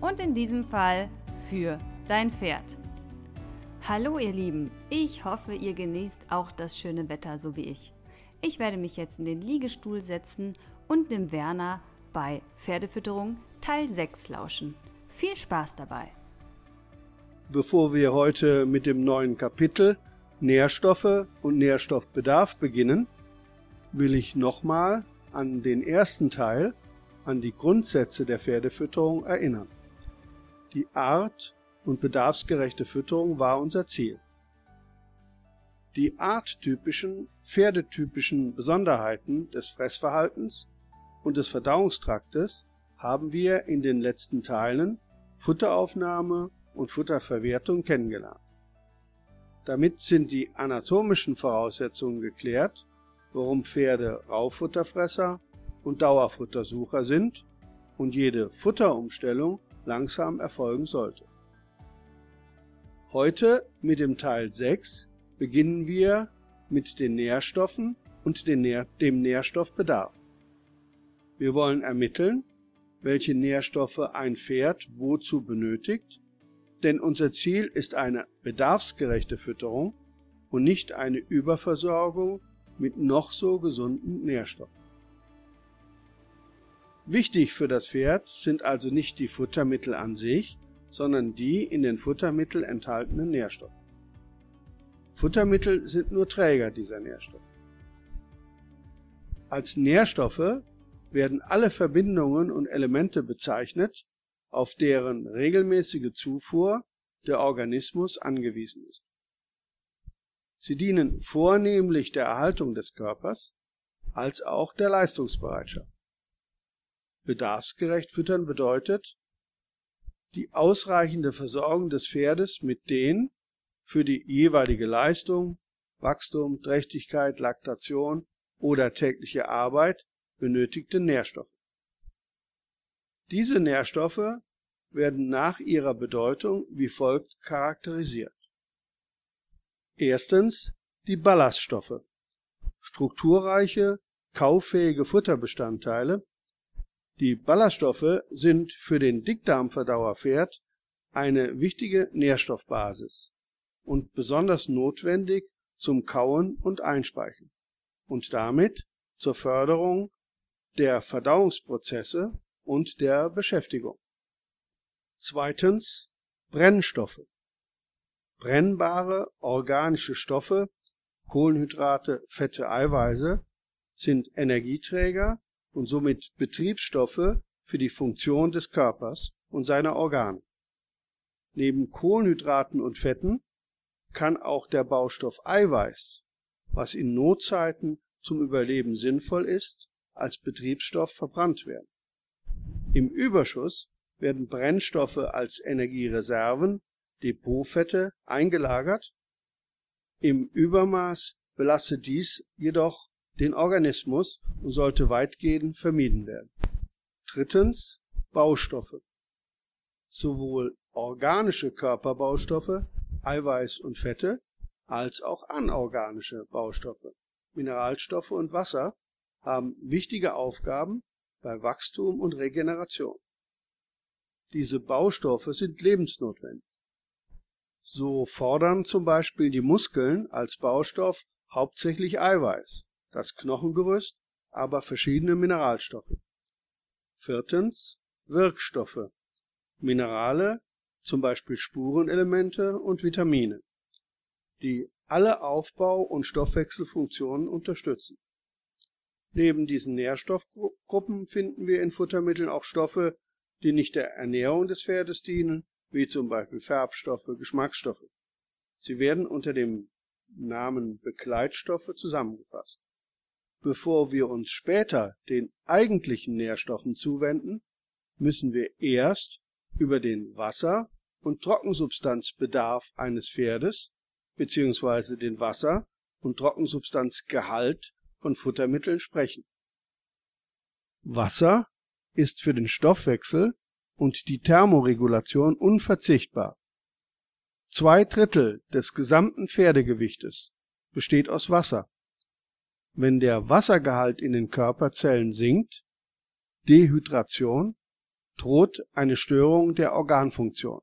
Und in diesem Fall für dein Pferd. Hallo ihr Lieben, ich hoffe, ihr genießt auch das schöne Wetter so wie ich. Ich werde mich jetzt in den Liegestuhl setzen und dem Werner bei Pferdefütterung Teil 6 lauschen. Viel Spaß dabei! Bevor wir heute mit dem neuen Kapitel Nährstoffe und Nährstoffbedarf beginnen, will ich nochmal an den ersten Teil, an die Grundsätze der Pferdefütterung erinnern. Die Art und bedarfsgerechte Fütterung war unser Ziel. Die arttypischen, pferdetypischen Besonderheiten des Fressverhaltens und des Verdauungstraktes haben wir in den letzten Teilen Futteraufnahme und Futterverwertung kennengelernt. Damit sind die anatomischen Voraussetzungen geklärt warum Pferde Raufutterfresser und Dauerfuttersucher sind und jede Futterumstellung langsam erfolgen sollte. Heute mit dem Teil 6 beginnen wir mit den Nährstoffen und dem Nährstoffbedarf. Wir wollen ermitteln, welche Nährstoffe ein Pferd wozu benötigt, denn unser Ziel ist eine bedarfsgerechte Fütterung und nicht eine Überversorgung mit noch so gesunden Nährstoffen. Wichtig für das Pferd sind also nicht die Futtermittel an sich, sondern die in den Futtermitteln enthaltenen Nährstoffe. Futtermittel sind nur Träger dieser Nährstoffe. Als Nährstoffe werden alle Verbindungen und Elemente bezeichnet, auf deren regelmäßige Zufuhr der Organismus angewiesen ist. Sie dienen vornehmlich der Erhaltung des Körpers als auch der Leistungsbereitschaft. Bedarfsgerecht füttern bedeutet die ausreichende Versorgung des Pferdes mit den für die jeweilige Leistung, Wachstum, Trächtigkeit, Laktation oder tägliche Arbeit benötigten Nährstoffen. Diese Nährstoffe werden nach ihrer Bedeutung wie folgt charakterisiert Erstens die Ballaststoffe, strukturreiche, kauffähige Futterbestandteile. Die Ballaststoffe sind für den Dickdarmverdauerpferd eine wichtige Nährstoffbasis und besonders notwendig zum Kauen und Einspeichen und damit zur Förderung der Verdauungsprozesse und der Beschäftigung. Zweitens Brennstoffe Brennbare organische Stoffe (Kohlenhydrate, Fette, Eiweiße) sind Energieträger und somit Betriebsstoffe für die Funktion des Körpers und seiner Organe. Neben Kohlenhydraten und Fetten kann auch der Baustoff Eiweiß, was in Notzeiten zum Überleben sinnvoll ist, als Betriebsstoff verbrannt werden. Im Überschuss werden Brennstoffe als Energiereserven Depotfette eingelagert, im Übermaß belastet dies jedoch den Organismus und sollte weitgehend vermieden werden. Drittens Baustoffe. Sowohl organische Körperbaustoffe, Eiweiß und Fette, als auch anorganische Baustoffe, Mineralstoffe und Wasser haben wichtige Aufgaben bei Wachstum und Regeneration. Diese Baustoffe sind lebensnotwendig so fordern zum Beispiel die Muskeln als Baustoff hauptsächlich Eiweiß, das Knochengerüst aber verschiedene Mineralstoffe. Viertens Wirkstoffe, Minerale, zum Beispiel Spurenelemente und Vitamine, die alle Aufbau- und Stoffwechselfunktionen unterstützen. Neben diesen Nährstoffgruppen finden wir in Futtermitteln auch Stoffe, die nicht der Ernährung des Pferdes dienen, wie zum Beispiel Färbstoffe, Geschmacksstoffe. Sie werden unter dem Namen Begleitstoffe zusammengefasst. Bevor wir uns später den eigentlichen Nährstoffen zuwenden, müssen wir erst über den Wasser- und Trockensubstanzbedarf eines Pferdes bzw. den Wasser- und Trockensubstanzgehalt von Futtermitteln sprechen. Wasser ist für den Stoffwechsel und die Thermoregulation unverzichtbar. Zwei Drittel des gesamten Pferdegewichtes besteht aus Wasser. Wenn der Wassergehalt in den Körperzellen sinkt, Dehydration, droht eine Störung der Organfunktion.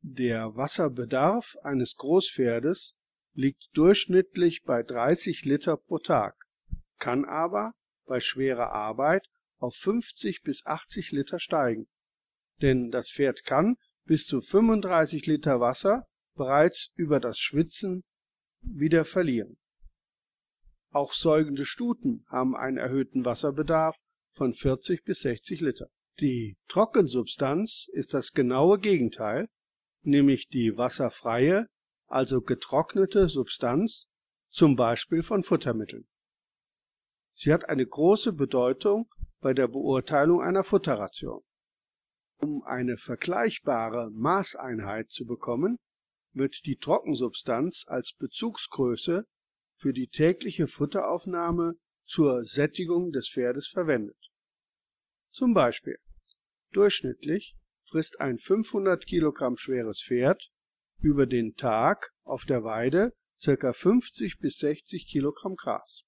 Der Wasserbedarf eines Großpferdes liegt durchschnittlich bei 30 Liter pro Tag, kann aber bei schwerer Arbeit auf 50 bis 80 Liter steigen. Denn das Pferd kann bis zu 35 Liter Wasser bereits über das Schwitzen wieder verlieren. Auch säugende Stuten haben einen erhöhten Wasserbedarf von 40 bis 60 Liter. Die Trockensubstanz ist das genaue Gegenteil, nämlich die wasserfreie, also getrocknete Substanz, zum Beispiel von Futtermitteln. Sie hat eine große Bedeutung bei der Beurteilung einer Futterration. Um eine vergleichbare Maßeinheit zu bekommen, wird die Trockensubstanz als Bezugsgröße für die tägliche Futteraufnahme zur Sättigung des Pferdes verwendet. Zum Beispiel durchschnittlich frisst ein 500 Kilogramm schweres Pferd über den Tag auf der Weide ca. 50 bis 60 Kilogramm Gras.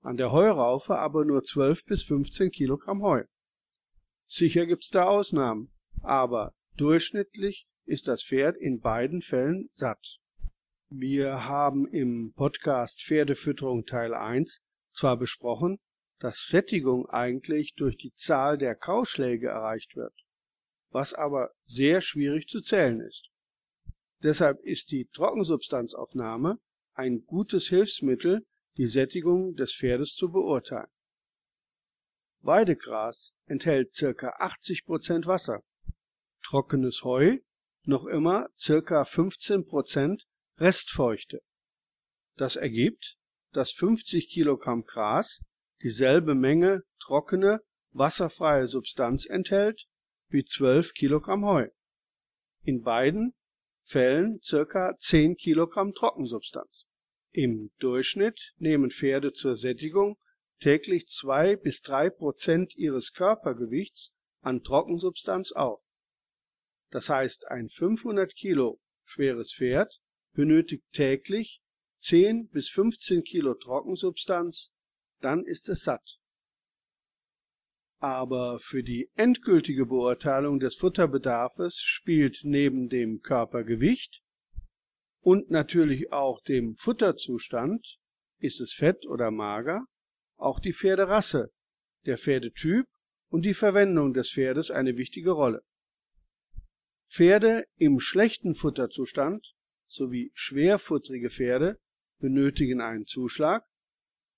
An der Heuraufe aber nur 12 bis 15 Kilogramm Heu. Sicher gibt's da Ausnahmen, aber durchschnittlich ist das Pferd in beiden Fällen satt. Wir haben im Podcast Pferdefütterung Teil 1 zwar besprochen, dass Sättigung eigentlich durch die Zahl der Kauschläge erreicht wird, was aber sehr schwierig zu zählen ist. Deshalb ist die Trockensubstanzaufnahme ein gutes Hilfsmittel, die Sättigung des Pferdes zu beurteilen. Weidegras enthält ca. 80 Prozent Wasser, trockenes Heu noch immer ca. 15 Prozent Restfeuchte. Das ergibt, dass 50 Kilogramm Gras dieselbe Menge trockene, wasserfreie Substanz enthält wie 12 Kilogramm Heu. In beiden Fällen circa 10 Kilogramm Trockensubstanz. Im Durchschnitt nehmen Pferde zur Sättigung täglich zwei bis drei Prozent ihres Körpergewichts an Trockensubstanz auf. Das heißt, ein 500 Kilo schweres Pferd benötigt täglich 10 bis 15 Kilo Trockensubstanz, dann ist es satt. Aber für die endgültige Beurteilung des Futterbedarfes spielt neben dem Körpergewicht und natürlich auch dem Futterzustand, ist es fett oder mager, auch die Pferderasse, der Pferdetyp und die Verwendung des Pferdes eine wichtige Rolle. Pferde im schlechten Futterzustand sowie schwerfutterige Pferde benötigen einen Zuschlag,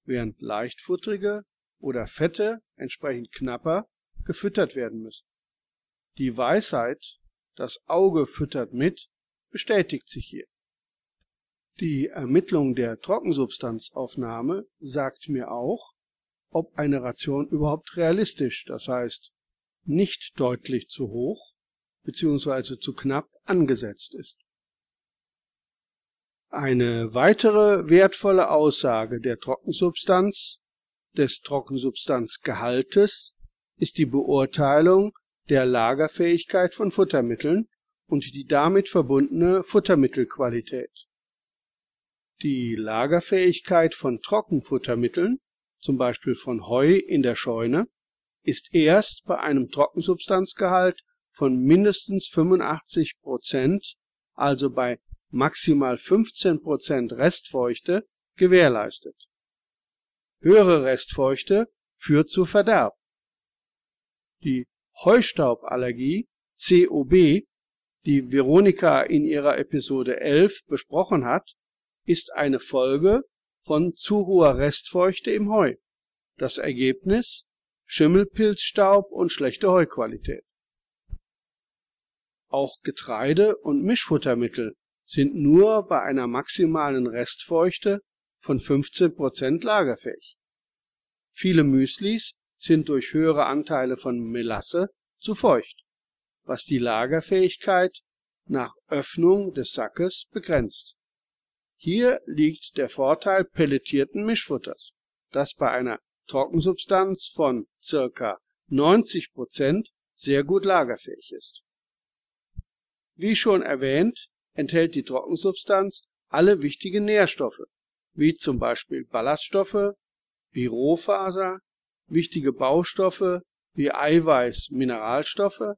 während leichtfutterige oder fette, entsprechend knapper, gefüttert werden müssen. Die Weisheit, das Auge füttert mit, bestätigt sich hier. Die Ermittlung der Trockensubstanzaufnahme sagt mir auch, ob eine Ration überhaupt realistisch, das heißt nicht deutlich zu hoch bzw. zu knapp angesetzt ist. Eine weitere wertvolle Aussage der Trockensubstanz des Trockensubstanzgehaltes ist die Beurteilung der Lagerfähigkeit von Futtermitteln und die damit verbundene Futtermittelqualität. Die Lagerfähigkeit von Trockenfuttermitteln, zum Beispiel von Heu in der Scheune, ist erst bei einem Trockensubstanzgehalt von mindestens 85 Prozent, also bei maximal 15 Prozent Restfeuchte, gewährleistet Höhere Restfeuchte führt zu Verderb. Die Heustauballergie (COB), die Veronika in ihrer Episode 11 besprochen hat, ist eine Folge von zu hoher Restfeuchte im Heu. Das Ergebnis Schimmelpilzstaub und schlechte Heuqualität. Auch Getreide und Mischfuttermittel sind nur bei einer maximalen Restfeuchte von 15 Prozent lagerfähig. Viele Müslis sind durch höhere Anteile von Melasse zu feucht. was die Lagerfähigkeit nach Öffnung des Sackes begrenzt. Hier liegt der Vorteil pelletierten Mischfutters, das bei einer Trockensubstanz von ca. 90% sehr gut lagerfähig ist. Wie schon erwähnt, enthält die Trockensubstanz alle wichtigen Nährstoffe, wie zum Beispiel Ballaststoffe, wie Rohfaser, wichtige Baustoffe wie Eiweiß, Mineralstoffe,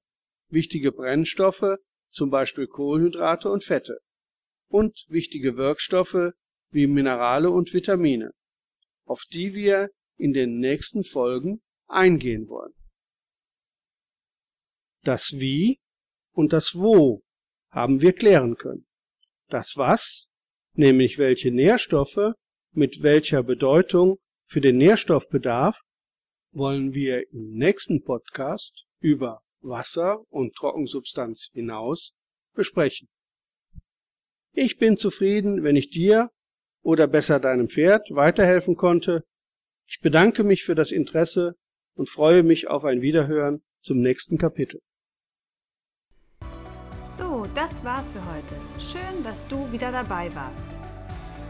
wichtige Brennstoffe, zum Beispiel Kohlenhydrate und Fette, und wichtige Wirkstoffe wie Minerale und Vitamine, auf die wir in den nächsten Folgen eingehen wollen. Das Wie und das Wo haben wir klären können. Das Was, nämlich welche Nährstoffe mit welcher Bedeutung für den Nährstoffbedarf, wollen wir im nächsten Podcast über Wasser und Trockensubstanz hinaus besprechen. Ich bin zufrieden, wenn ich dir oder besser deinem Pferd weiterhelfen konnte. Ich bedanke mich für das Interesse und freue mich auf ein Wiederhören zum nächsten Kapitel. So, das war's für heute. Schön, dass du wieder dabei warst.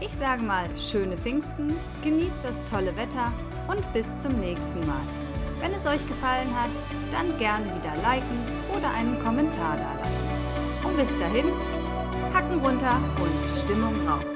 Ich sage mal, schöne Pfingsten, genießt das tolle Wetter und bis zum nächsten Mal. Wenn es euch gefallen hat, dann gerne wieder liken oder einen Kommentar dalassen. Und bis dahin, Hacken runter und Stimmung rauf.